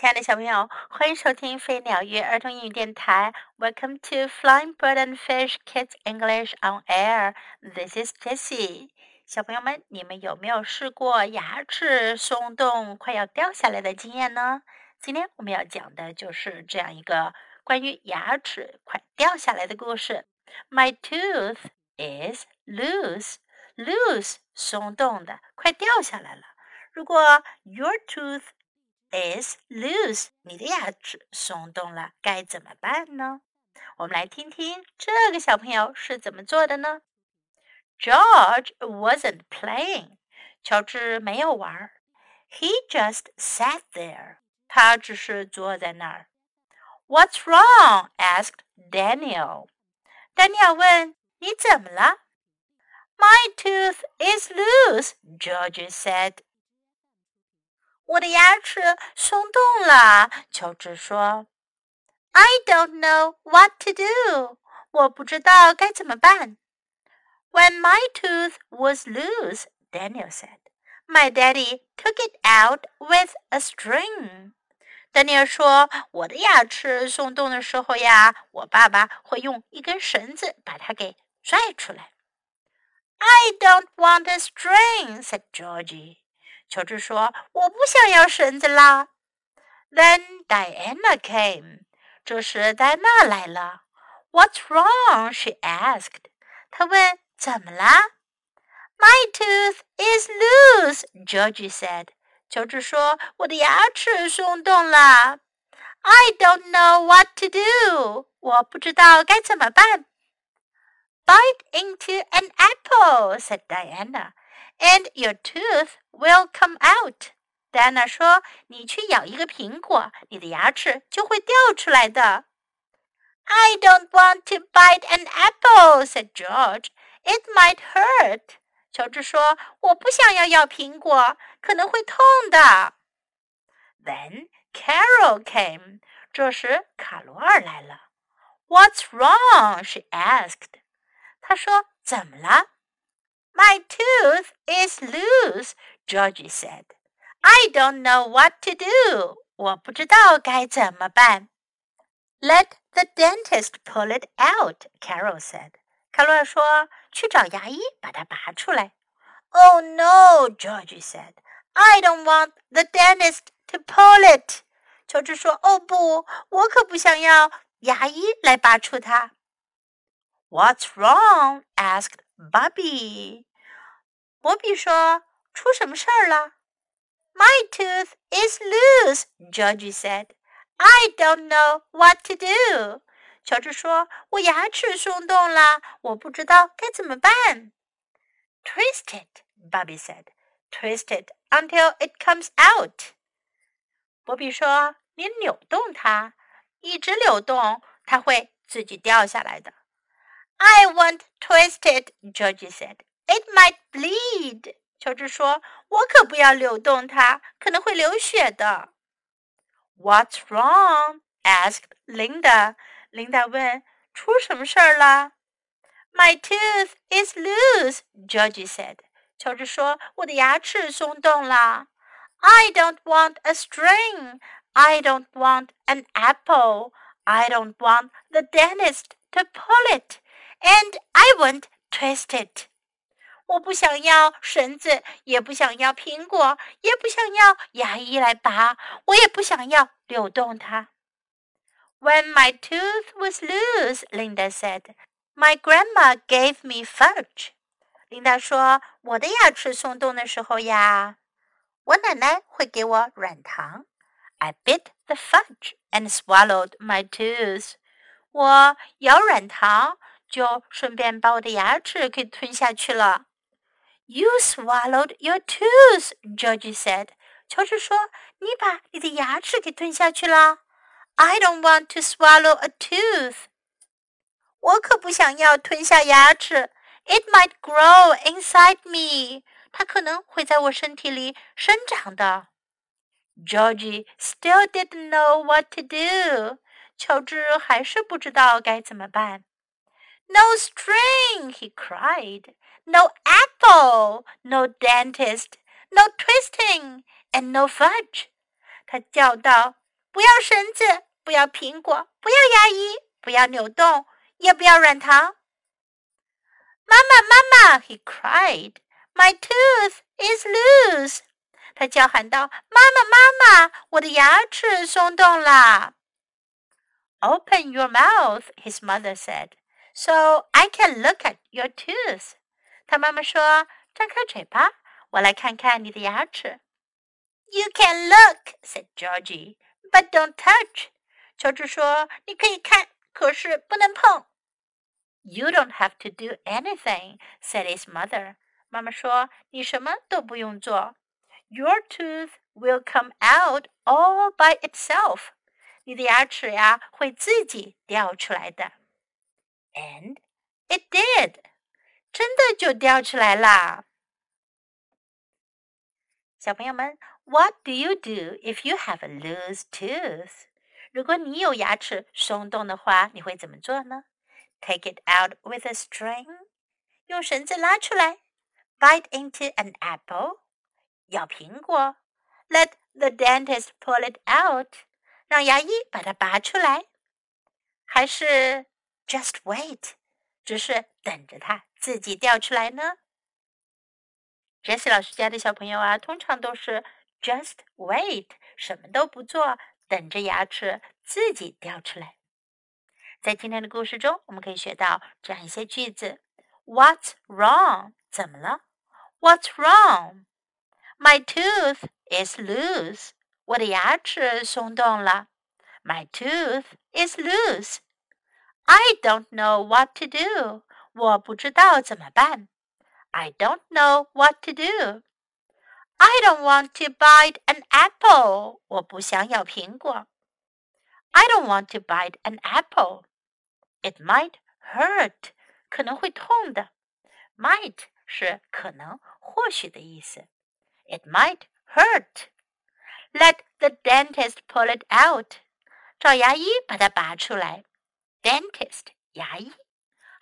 亲爱的小朋友，欢迎收听飞鸟鱼儿童英语电台。Welcome to Flying Bird and Fish Kids English on Air. This is Jessie. 小朋友们，你们有没有试过牙齿松动、快要掉下来的经验呢？今天我们要讲的就是这样一个关于牙齿快掉下来的故事。My tooth is loose. Loose 松动的，快掉下来了。如果 Your tooth is loose，你的牙齿松动了，该怎么办呢？我们来听听这个小朋友是怎么做的呢？George wasn't playing，乔治没有玩，He just sat there，他只是坐在那儿。What's wrong？asked Daniel。丹尼尔问：“你怎么了？”My tooth is loose，George said。 我的牙齿松动了，乔治说。I don't know what to do，我不知道该怎么办。When my tooth was loose, Daniel said, my daddy took it out with a string. 丹尼尔说：“我的牙齿松动的时候呀，我爸爸会用一根绳子把它给拽出来。” I don't want a string," said Georgie. 乔治说：“我不想要绳子啦。” Then Diana came. 这时戴安娜来了。What's wrong? She asked. 她问：“怎么啦？”My tooth is loose. Georgie said. 乔治说：“我的牙齿松动了。” I don't know what to do. 我不知道该怎么办。Bite into an apple, said Diana and your tooth will come out. 戴安娜说：“你去咬一个苹果，你的牙齿就会掉出来的。” I don't want to bite an apple," said George. "It might hurt." 乔治说：“我不想要咬苹果，可能会痛的。” Then Carol came. 这时卡罗尔来了。What's wrong? She asked. 她说：“怎么了？” My tooth is loose, Georgie said. I don't know what to do. 我不知道该怎么办。Let the dentist pull it out, Carol said. 卡罗尔说：“去找牙医把它拔出来。” Oh no, Georgie said. I don't want the dentist to pull it. 乔治说：“哦不，我可不想要牙医来拔出它。” What's wrong? asked Bobby. 博比说：“出什么事儿了？”My tooth is loose, Georgie said. I don't know what to do. 乔治说：“我牙齿松动了，我不知道该怎么办。” Twist it, Bobby said. Twist it until it comes out. 博比说：“你扭动它，一直扭动，它会自己掉下来的。” I won't twist it, Georgie said. It might bleed. 乔治说：“我可不要扭动它，可能会流血的。” What's wrong? asked Linda. 琳达问：“出什么事儿了？”My tooth is loose, Georgie said. 乔治说：“我的牙齿松动了。” I don't want a string. I don't want an apple. I don't want the dentist to pull it. And I won't twist it. 我不想要绳子，也不想要苹果，也不想要牙医来拔，我也不想要扭动它。When my tooth was loose, Linda said, my grandma gave me fudge. 琳达说，我的牙齿松动的时候呀，我奶奶会给我软糖。I bit the fudge and swallowed my tooth. 我咬软糖，就顺便把我的牙齿给吞下去了。You swallowed your tooth, Georgie said. 乔治说：“你把你的牙齿给吞下去了。” I don't want to swallow a tooth. 我可不想要吞下牙齿。It might grow inside me. 它可能会在我身体里生长的。Georgie still didn't know what to do. 乔治还是不知道该怎么办。No string, he cried. No apple, no dentist, no twisting, and no fudge. 他叫道：“ 不要绳子，不要苹果，不要牙医，不要扭动，也不要软糖。妈妈，妈妈！He cried. My tooth is loose. 他叫喊道：“妈妈，妈妈，我的牙齿松动了。” Open your mouth, his mother said, so I can look at your tooth. 他妈妈说：“张开嘴巴，我来看看你的牙齿。” You can look, said Georgie, but don't touch. 乔治说：“你可以看，可是不能碰。” You don't have to do anything, said his mother. 妈妈说：“你什么都不用做。” Your tooth will come out all by itself. 你的牙齿呀会自己掉出来的。And it did. 真的就掉出来啦。小朋友们，What do you do if you have a loose tooth？如果你有牙齿松动的话，你会怎么做呢？Take it out with a string，用绳子拉出来。Bite into an apple，咬苹果。Let the dentist pull it out，让牙医把它拔出来。还是 just wait，只是等着它 自己掉出来呢？Jessie 老师家的小朋友啊，通常都是 just wait，什么都不做，等着牙齿自己掉出来。在今天的故事中，我们可以学到这样一些句子：What's wrong？怎么了？What's wrong? My tooth is loose. 我的牙齿松动了。My tooth is loose. I don't know what to do. 我不知道怎么办。I don't know what to do. I don't want to bite an apple. 我不想咬苹果。I don't want to bite an apple. It might hurt. 可能会痛的。Might 是可能、或许的意思。It might hurt. Let the dentist pull it out. 找牙医把它拔出来。Dentist 牙医。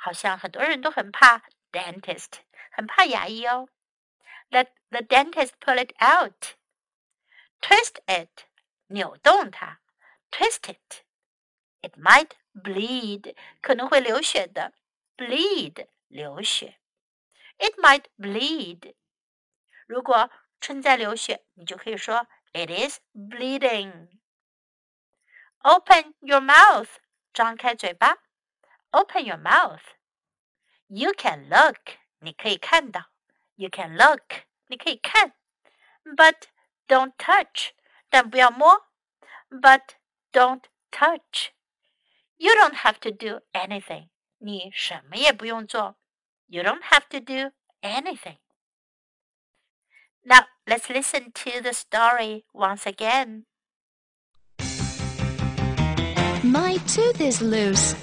好像很多人都很怕 dentist，很怕牙医哦。Let the dentist pull it out. Twist it，扭动它。Twist it. It might bleed，可能会流血的。Bleed，流血。It might bleed。如果正在流血，你就可以说 It is bleeding. Open your mouth，张开嘴巴。Open your mouth. You can look，你可以看到。You can look，你可以看。But don't touch，但不要摸。But don't touch。You don't have to do anything，你什么也不用做。You don't have to do anything. Now let's listen to the story once again. My tooth is loose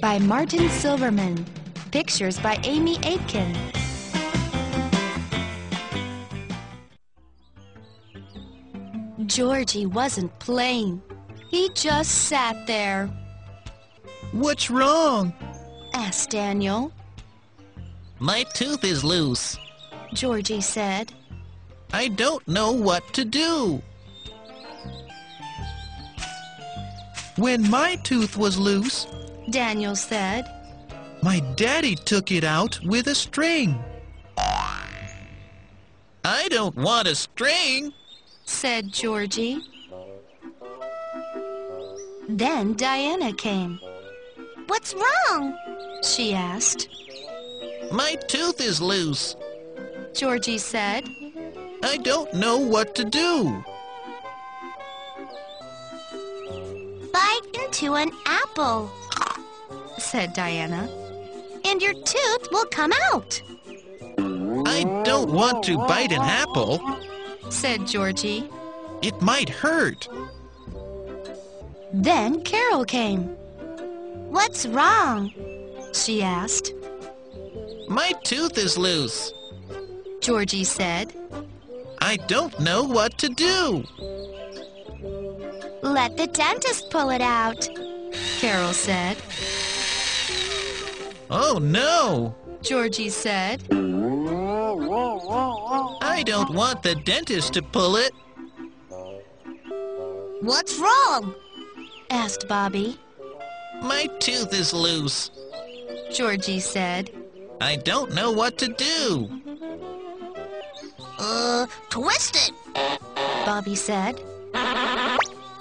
by Martin Silverman. Pictures by Amy Aitken. Georgie wasn't playing. He just sat there. What's wrong? asked Daniel. My tooth is loose. Georgie said. I don't know what to do. When my tooth was loose, Daniel said, my daddy took it out with a string. I don't want a string, said Georgie. Then Diana came. What's wrong? She asked. My tooth is loose. Georgie said. I don't know what to do. Bite into an apple, said Diana. And your tooth will come out. I don't want to bite an apple, said Georgie. It might hurt. Then Carol came. What's wrong? She asked. My tooth is loose. Georgie said. I don't know what to do. Let the dentist pull it out, Carol said. Oh no, Georgie said. I don't want the dentist to pull it. What's wrong? asked Bobby. My tooth is loose. Georgie said. I don't know what to do. Uh, twist it. Bobby said.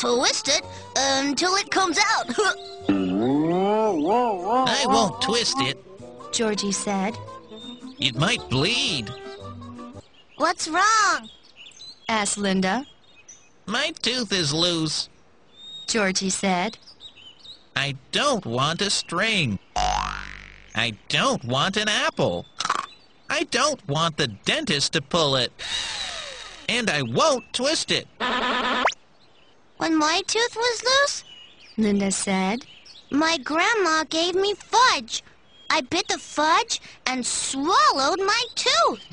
Twist it until it comes out. I won't twist it. Georgie said. It might bleed. What's wrong? asked Linda. My tooth is loose. Georgie said. I don't want a string. I don't want an apple. I don't want the dentist to pull it. And I won't twist it. When my tooth was loose, Linda said. my grandma gave me fudge. I bit the fudge and swallowed my tooth.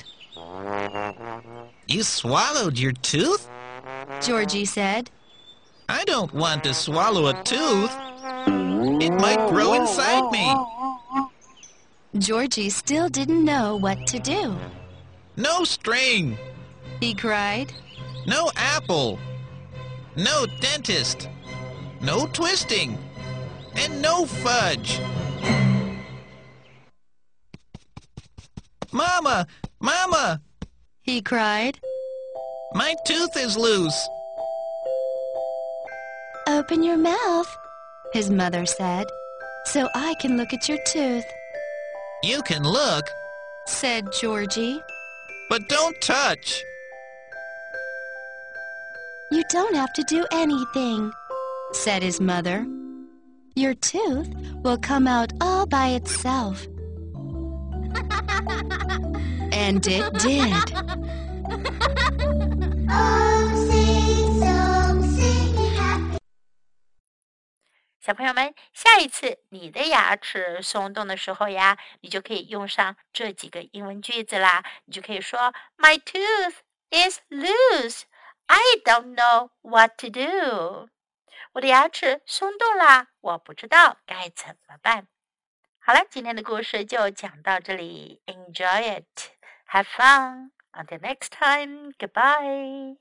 You swallowed your tooth? Georgie said. I don't want to swallow a tooth. It might grow inside me. Georgie still didn't know what to do. No string. He cried. No apple. No dentist. No twisting. And no fudge. Mama! Mama! He cried. My tooth is loose. Open your mouth, his mother said, so I can look at your tooth, You can look, said Georgie. but don't touch. You don't have to do anything, said his mother. Your tooth will come out all by itself. And it did. Oh, sing song, sing happy. 小朋友们，下一次你的牙齿松动的时候呀，你就可以用上这几个英文句子啦。你就可以说：My tooth is loose. I don't know what to do. 我的牙齿松动啦，我不知道该怎么办。好了，今天的故事就讲到这里。Enjoy it, have fun. Until next time, goodbye.